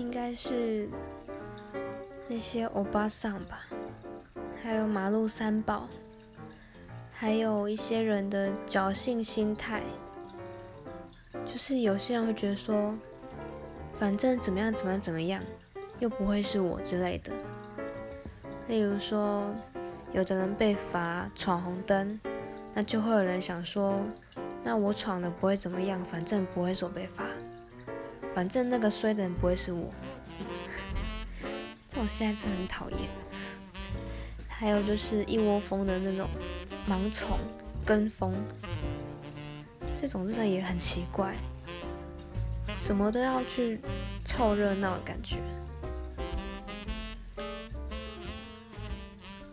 应该是那些欧巴桑吧，还有马路三宝，还有一些人的侥幸心态，就是有些人会觉得说，反正怎么样怎么样怎么样，又不会是我之类的。例如说，有的人被罚闯红灯，那就会有人想说，那我闯的不会怎么样，反正不会是我被罚，反正那个衰的人不会是我。这种现在真的很讨厌。还有就是一窝蜂的那种盲从、跟风，这种真的也很奇怪，什么都要去凑热闹的感觉。